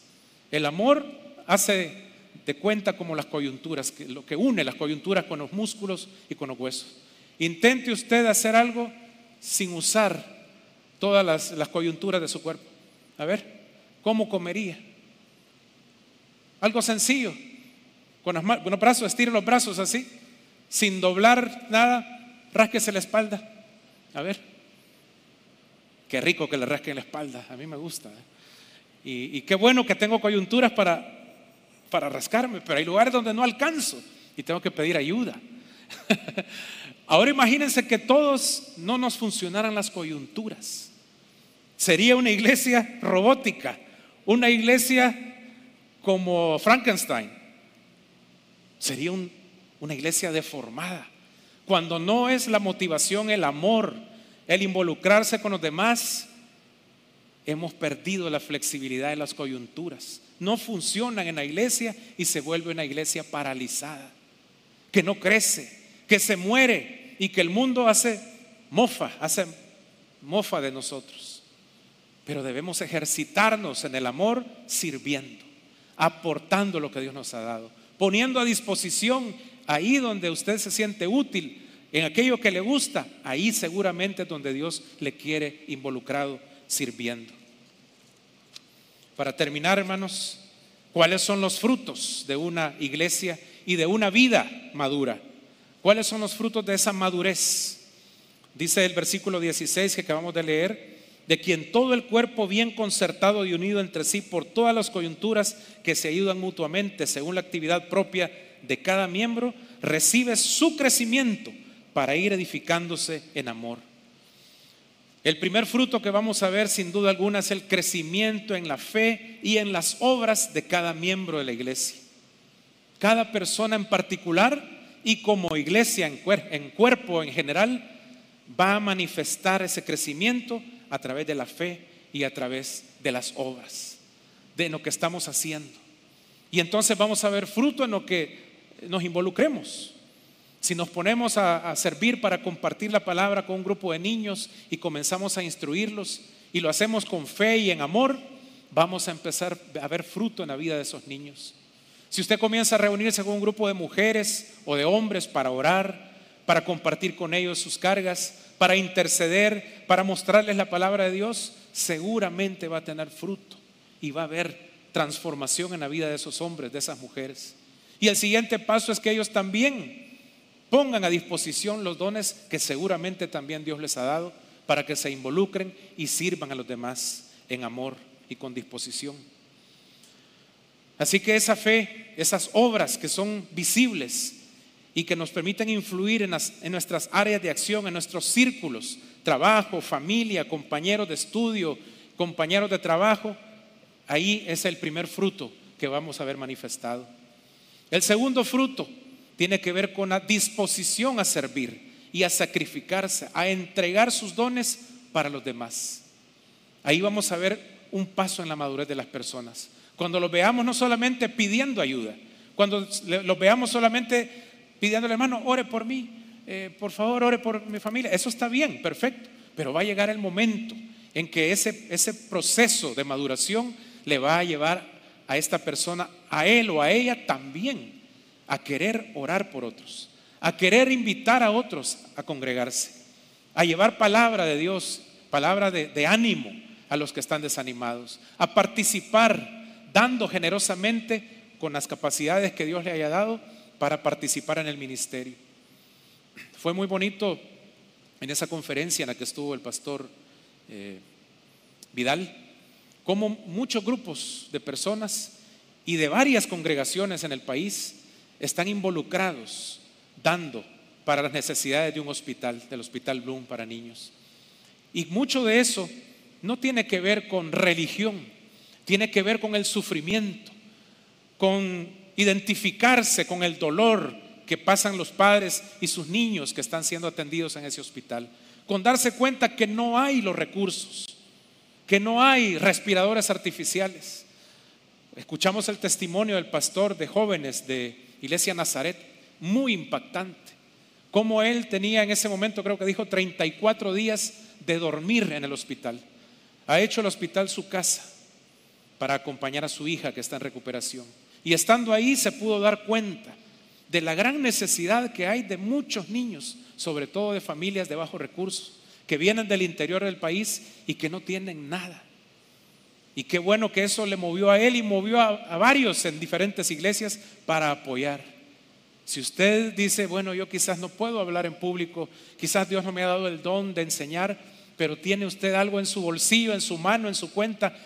El amor hace de cuenta como las coyunturas, lo que une las coyunturas con los músculos y con los huesos. Intente usted hacer algo sin usar todas las, coyunturas de su cuerpo. A ver, ¿cómo comería? Algo sencillo. Con, los brazos, estire los brazos así, sin doblar nada, rásquese la espalda. A ver, qué rico que le rasquen la espalda, a mí me gusta. ¿eh? Y qué bueno que tengo coyunturas para para rascarme, pero hay lugares donde no alcanzo y tengo que pedir ayuda. Ahora imagínense que todos no nos funcionaran las coyunturas. Sería una iglesia robótica, una iglesia como Frankenstein. Sería una iglesia deformada. Cuando no es la motivación el amor, el involucrarse con los demás, hemos perdido la flexibilidad de las coyunturas. No funcionan en la iglesia y se vuelve una iglesia paralizada, que no crece, que se muere y que el mundo hace mofa, hace mofa de nosotros. Pero debemos ejercitarnos en el amor sirviendo, aportando lo que Dios nos ha dado, poniendo a disposición ahí donde usted se siente útil, en aquello que le gusta, ahí seguramente es donde Dios le quiere involucrado sirviendo. Para terminar, hermanos, ¿cuáles son los frutos de una iglesia y de una vida madura? ¿Cuáles son los frutos de esa madurez? Dice el versículo 16 que acabamos de leer, de quien todo el cuerpo bien concertado y unido entre sí por todas las coyunturas que se ayudan mutuamente según la actividad propia de cada miembro, recibe su crecimiento para ir edificándose en amor. El primer fruto que vamos a ver sin duda alguna es el crecimiento en la fe y en las obras de cada miembro de la iglesia. Cada persona en particular y como iglesia en, cuerpo en general va a manifestar ese crecimiento a través de la fe y a través de las obras, de lo que estamos haciendo. Y entonces vamos a ver fruto en lo que nos involucremos. Si nos ponemos a, servir para compartir la palabra con un grupo de niños y comenzamos a instruirlos y lo hacemos con fe y en amor, vamos a empezar a ver fruto en la vida de esos niños. Si usted comienza a reunirse con un grupo de mujeres o de hombres para orar, para compartir con ellos sus cargas, para interceder, para mostrarles la palabra de Dios, seguramente va a tener fruto y va a haber transformación en la vida de esos hombres, de esas mujeres. Y el siguiente paso es que ellos también pongan a disposición los dones que seguramente también Dios les ha dado para que se involucren y sirvan a los demás en amor y con disposición. Así que esa fe, esas obras que son visibles y que nos permiten influir en, en, nuestras áreas de acción, en nuestros círculos, trabajo, familia, compañeros de estudio, compañeros de trabajo, ahí es el primer fruto que vamos a ver manifestado. El segundo fruto tiene que ver con la disposición a servir y a sacrificarse, a entregar sus dones para los demás. Ahí vamos a ver un paso en la madurez de las personas. Cuando los veamos no solamente pidiendo ayuda, cuando los veamos solamente pidiendo hermano, ore por mí, eh, por favor, ore por mi familia, eso está bien, perfecto, pero va a llegar el momento en que ese, ese proceso de maduración le va a llevar a esta persona, a él o a ella también a querer orar por otros, a querer invitar a otros a congregarse, a llevar palabra de Dios, palabra de, ánimo a los que están desanimados, a participar dando generosamente con las capacidades que Dios le haya dado para participar en el ministerio. Fue muy bonito en esa conferencia en la que estuvo el pastor eh, Vidal, como muchos grupos de personas y de varias congregaciones en el país están involucrados dando para las necesidades de un hospital, del Hospital Bloom para niños. Y mucho de eso no tiene que ver con religión, tiene que ver con el sufrimiento, con identificarse con el dolor que pasan los padres y sus niños que están siendo atendidos en ese hospital, con darse cuenta que no hay los recursos, que no hay respiradores artificiales. Escuchamos el testimonio del pastor de jóvenes de Iglesia Nazaret, muy impactante. Como él tenía en ese momento, creo que dijo, 34 días de dormir en el hospital. Ha hecho el hospital su casa para acompañar a su hija que está en recuperación. Y estando ahí se pudo dar cuenta de la gran necesidad que hay de muchos niños, sobre todo de familias de bajos recursos, que vienen del interior del país y que no tienen nada. Y qué bueno que eso le movió a él y movió a, varios en diferentes iglesias para apoyar. Si usted dice, bueno, yo quizás no puedo hablar en público, quizás Dios no me ha dado el don de enseñar, pero tiene usted algo en su bolsillo, en su mano, en su cuenta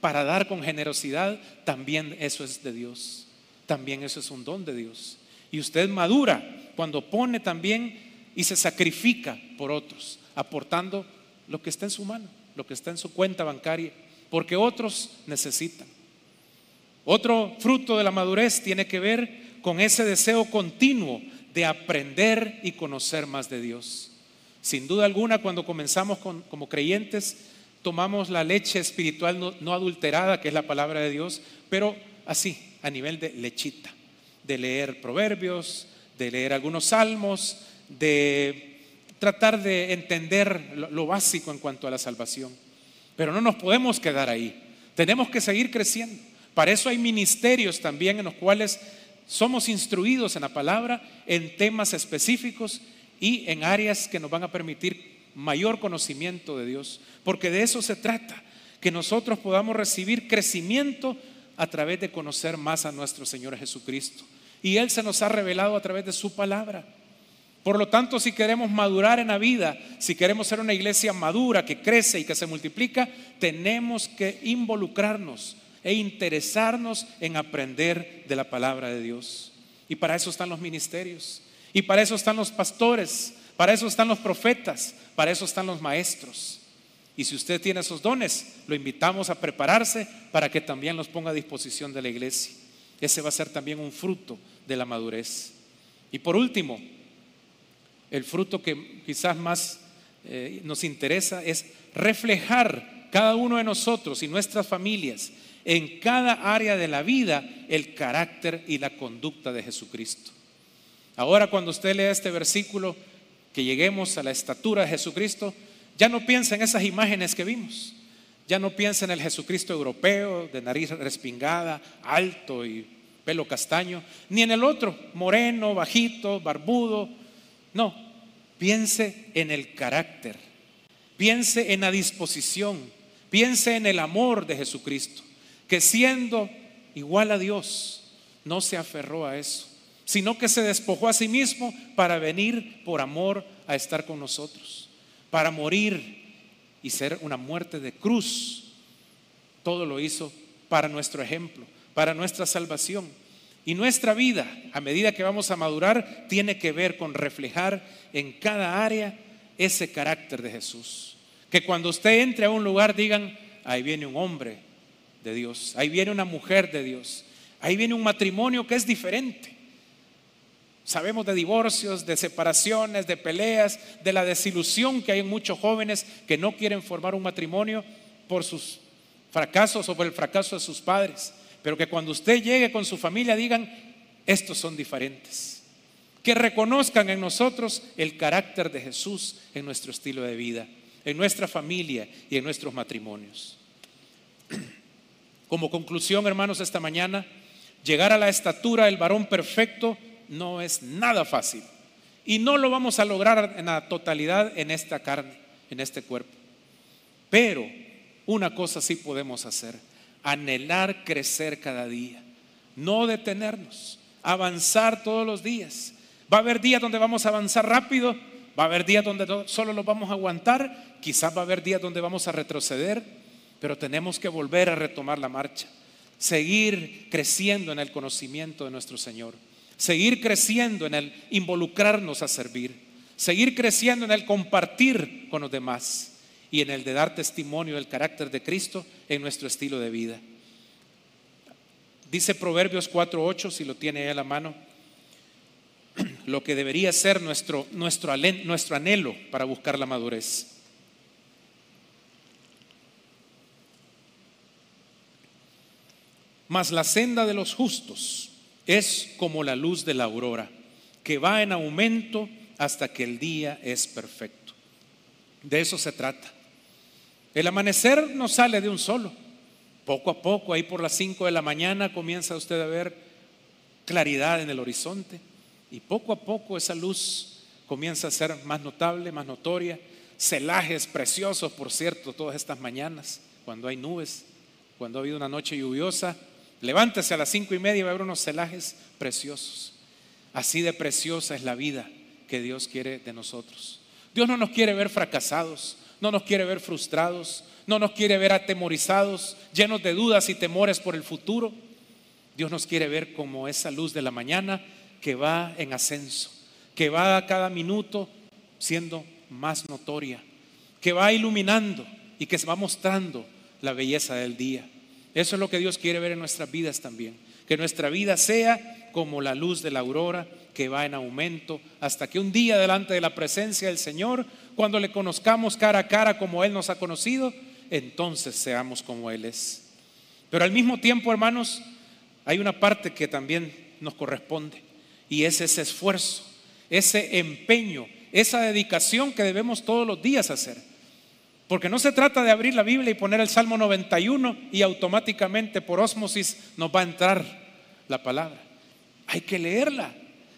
para dar con generosidad, también eso es de Dios. También eso es un don de Dios. Y usted madura cuando pone también y se sacrifica por otros, aportando lo que está en su mano lo que está en su cuenta bancaria, porque otros necesitan. Otro fruto de la madurez tiene que ver con ese deseo continuo de aprender y conocer más de Dios. Sin duda alguna, cuando comenzamos como creyentes, tomamos la leche espiritual no, adulterada, que es la palabra de Dios, pero así, a nivel de lechita, de leer proverbios, de leer algunos salmos, de tratar de entender lo básico en cuanto a la salvación. Pero no nos podemos quedar ahí. Tenemos que seguir creciendo. Para eso hay ministerios también en los cuales somos instruidos en la palabra en temas específicos y en áreas que nos van a permitir mayor conocimiento de Dios. Porque de eso se trata, que nosotros podamos recibir crecimiento a través de conocer más a nuestro Señor Jesucristo. Y Él se nos ha revelado a través de su palabra. Por lo tanto, si queremos madurar en la vida, si queremos ser una iglesia madura que crece y que se multiplica, tenemos que involucrarnos e interesarnos en aprender de la palabra de Dios. Y para eso están los ministerios, y para eso están los pastores, para eso están los profetas, para eso están los maestros. Y si usted tiene esos dones, lo invitamos a prepararse para que también los ponga a disposición de la iglesia. Ese va a ser también un fruto de la madurez. Y por último, el fruto que quizás más eh, nos interesa es reflejar cada uno de nosotros y nuestras familias en cada área de la vida el carácter y la conducta de Jesucristo. Ahora cuando usted lea este versículo, que lleguemos a la estatura de Jesucristo, ya no piensa en esas imágenes que vimos. Ya no piensa en el Jesucristo europeo, de nariz respingada, alto y pelo castaño, ni en el otro, moreno, bajito, barbudo. No, piense en el carácter, piense en la disposición, piense en el amor de Jesucristo que siendo igual a Dios, no se aferró a eso, sino que se despojó a sí mismo para venir por amor a estar con nosotros, para morir y ser una muerte de cruz. Todo lo hizo para nuestro ejemplo, para nuestra salvación. Y nuestra vida, a medida que vamos a madurar, tiene que ver con reflejar en cada área ese carácter de Jesús. Que cuando usted entre a un lugar digan, ahí viene un hombre de Dios, ahí viene una mujer de Dios, ahí viene un matrimonio que es diferente. Sabemos de divorcios, de separaciones, de peleas, de la desilusión que hay en muchos jóvenes que no quieren formar un matrimonio por sus fracasos o por el fracaso de sus padres. Pero que cuando usted llegue con su familia digan, estos son diferentes. Que reconozcan en nosotros el carácter de Jesús en nuestro estilo de vida, en nuestra familia y en nuestros matrimonios. Como conclusión, hermanos, esta mañana, llegar a la estatura del varón perfecto no es nada fácil. Y no lo vamos a lograr en la totalidad en esta carne, en este cuerpo. Pero una cosa sí podemos hacer, anhelar crecer cada día, no detenernos, avanzar todos los días. Va a haber días donde vamos a avanzar rápido, va a haber días donde solo lo vamos a aguantar, quizás va a haber días donde vamos a retroceder, pero tenemos que volver a retomar la marcha, seguir creciendo en el conocimiento de nuestro Señor, seguir creciendo en el involucrarnos a servir, seguir creciendo en el compartir con los demás y en el de dar testimonio del carácter de Cristo en nuestro estilo de vida. Dice Proverbios 4.8, si lo tiene a la mano, lo que debería ser nuestro, nuestro, nuestro anhelo para buscar la madurez. Mas la senda de los justos es como la luz de la aurora, que va en aumento hasta que el día es perfecto. De eso se trata. El amanecer no sale de un solo. Poco a poco, ahí por las 5 de la mañana comienza usted a ver claridad en el horizonte y poco a poco esa luz comienza a ser más notable, más notoria. Celajes preciosos, por cierto, todas estas mañanas, cuando hay nubes, cuando ha habido una noche lluviosa, Levántese a las cinco y media y va a haber unos celajes preciosos. Así de preciosa es la vida que Dios quiere de nosotros. Dios no nos quiere ver fracasados, no nos quiere ver frustrados, no nos quiere ver atemorizados, llenos de dudas y temores por el futuro. Dios nos quiere ver como esa luz de la mañana que va en ascenso, que va a cada minuto siendo más notoria, que va iluminando y que se va mostrando la belleza del día. Eso es lo que Dios quiere ver en nuestras vidas también. Que nuestra vida sea como la luz de la aurora que va en aumento hasta que un día delante de la presencia del Señor, cuando le conozcamos cara a cara como Él nos ha conocido, entonces seamos como Él es. Pero al mismo tiempo, hermanos, hay una parte que también nos corresponde y es ese esfuerzo, ese empeño, esa dedicación que debemos todos los días hacer. Porque no se trata de abrir la Biblia y poner el Salmo 91 y automáticamente por ósmosis nos va a entrar la palabra. Hay que leerla,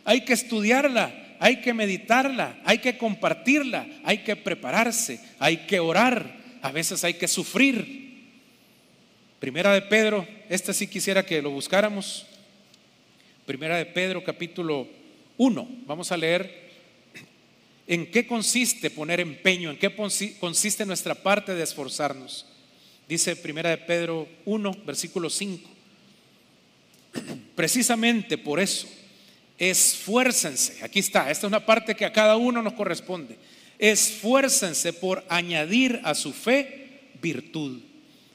hay que estudiarla, hay que meditarla, hay que compartirla, hay que prepararse, hay que orar, a veces hay que sufrir. Primera de Pedro, esta sí quisiera que lo buscáramos. Primera de Pedro capítulo 1. Vamos a leer en qué consiste poner empeño, en qué consiste nuestra parte de esforzarnos. Dice Primera de Pedro 1, versículo 5. Precisamente por eso, esfuércense. Aquí está, esta es una parte que a cada uno nos corresponde. Esfuércense por añadir a su fe virtud,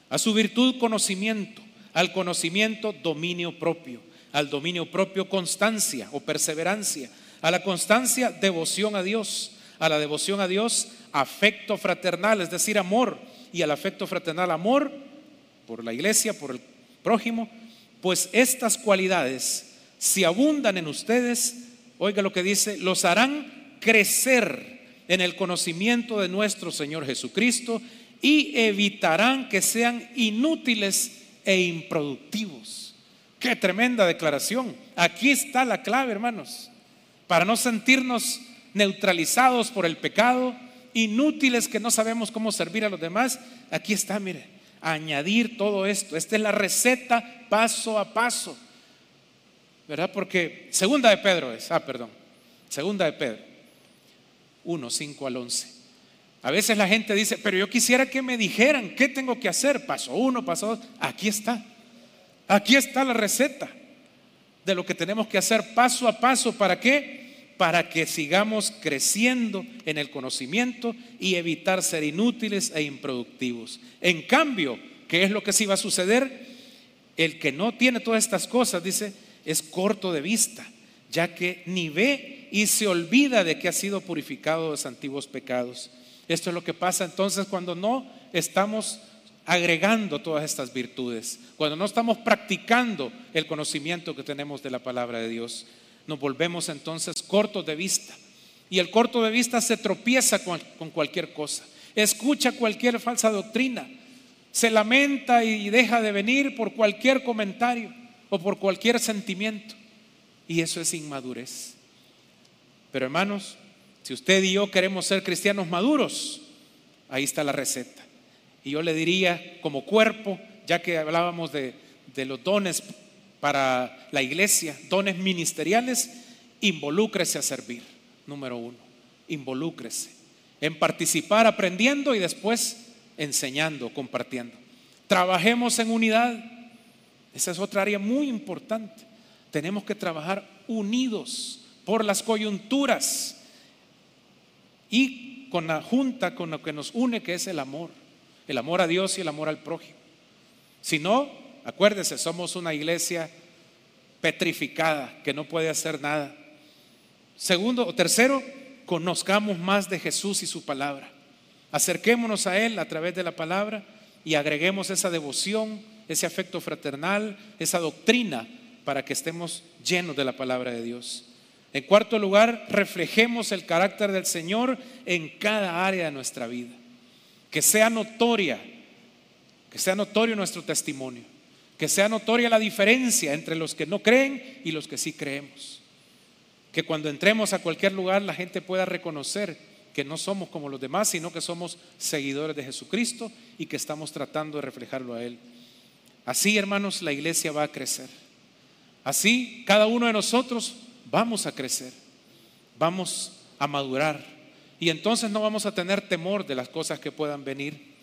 a su virtud conocimiento, al conocimiento dominio propio al dominio propio constancia o perseverancia, a la constancia devoción a Dios, a la devoción a Dios afecto fraternal, es decir, amor, y al afecto fraternal amor por la iglesia, por el prójimo, pues estas cualidades, si abundan en ustedes, oiga lo que dice, los harán crecer en el conocimiento de nuestro Señor Jesucristo y evitarán que sean inútiles e improductivos. Qué tremenda declaración. Aquí está la clave, hermanos, para no sentirnos neutralizados por el pecado, inútiles que no sabemos cómo servir a los demás. Aquí está, mire, añadir todo esto. Esta es la receta paso a paso. ¿Verdad? Porque segunda de Pedro es, ah, perdón, segunda de Pedro, 1, 5 al 11. A veces la gente dice, pero yo quisiera que me dijeran qué tengo que hacer. Paso uno, paso dos. Aquí está. Aquí está la receta de lo que tenemos que hacer paso a paso. ¿Para qué? Para que sigamos creciendo en el conocimiento y evitar ser inútiles e improductivos. En cambio, ¿qué es lo que sí va a suceder? El que no tiene todas estas cosas, dice, es corto de vista, ya que ni ve y se olvida de que ha sido purificado de los antiguos pecados. Esto es lo que pasa entonces cuando no estamos agregando todas estas virtudes, cuando no estamos practicando el conocimiento que tenemos de la palabra de Dios, nos volvemos entonces cortos de vista. Y el corto de vista se tropieza con, cualquier cosa, escucha cualquier falsa doctrina, se lamenta y deja de venir por cualquier comentario o por cualquier sentimiento. Y eso es inmadurez. Pero hermanos, si usted y yo queremos ser cristianos maduros, ahí está la receta. Y yo le diría, como cuerpo, ya que hablábamos de, los dones para la iglesia, dones ministeriales, involúcrese a servir, número uno, involúcrese en participar aprendiendo y después enseñando, compartiendo. Trabajemos en unidad, esa es otra área muy importante. Tenemos que trabajar unidos por las coyunturas y con la junta, con lo que nos une, que es el amor el amor a Dios y el amor al prójimo. Si no, acuérdese, somos una iglesia petrificada que no puede hacer nada. Segundo o tercero, conozcamos más de Jesús y su palabra. Acerquémonos a Él a través de la palabra y agreguemos esa devoción, ese afecto fraternal, esa doctrina para que estemos llenos de la palabra de Dios. En cuarto lugar, reflejemos el carácter del Señor en cada área de nuestra vida que sea notoria, que sea notorio nuestro testimonio, que sea notoria la diferencia entre los que no creen y los que sí creemos. Que cuando entremos a cualquier lugar la gente pueda reconocer que no somos como los demás, sino que somos seguidores de Jesucristo y que estamos tratando de reflejarlo a Él. Así, hermanos, la iglesia va a crecer. Así, cada uno de nosotros vamos a crecer, vamos a madurar y entonces no vamos a tener temor de las cosas que puedan venir,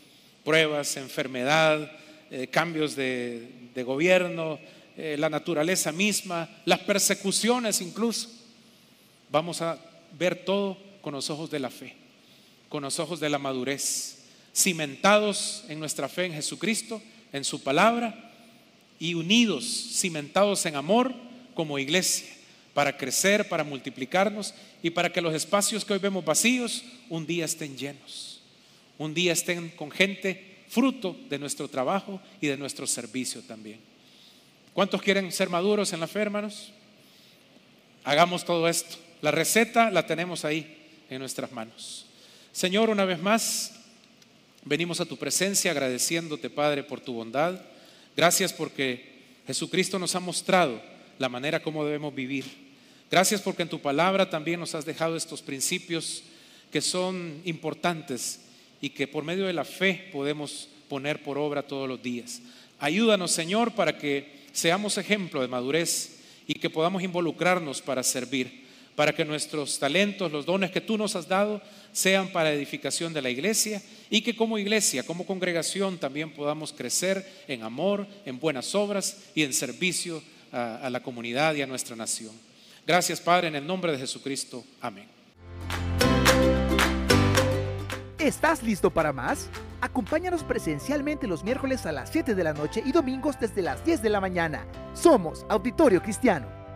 pruebas, enfermedad, eh, cambios de, gobierno, eh, la naturaleza misma, las persecuciones incluso. Vamos a ver todo con los ojos de la fe, con los ojos de la madurez, cimentados en nuestra fe en Jesucristo, en su palabra, y unidos, cimentados en amor como iglesia, para crecer, para multiplicarnos y para que los espacios que hoy vemos vacíos un día estén llenos, un día estén con gente fruto de nuestro trabajo y de nuestro servicio también. ¿Cuántos quieren ser maduros en la fe, hermanos? Hagamos todo esto. La receta la tenemos ahí en nuestras manos. Señor, una vez más, venimos a tu presencia agradeciéndote, Padre, por tu bondad. Gracias porque Jesucristo nos ha mostrado la manera como debemos vivir. Gracias porque en tu palabra también nos has dejado estos principios que son importantes y que por medio de la fe podemos poner por obra todos los días. Ayúdanos, Señor, para que seamos ejemplo de madurez y que podamos involucrarnos para servir, para que nuestros talentos, los dones que tú nos has dado, sean para edificación de la iglesia y que como iglesia, como congregación, también podamos crecer en amor, en buenas obras y en servicio a, a la comunidad y a nuestra nación. Gracias, Padre, en el nombre de Jesucristo. Amén.
¿Estás listo para más? Acompáñanos presencialmente los miércoles a las 7 de la noche y domingos desde las 10 de la mañana. Somos Auditorio Cristiano.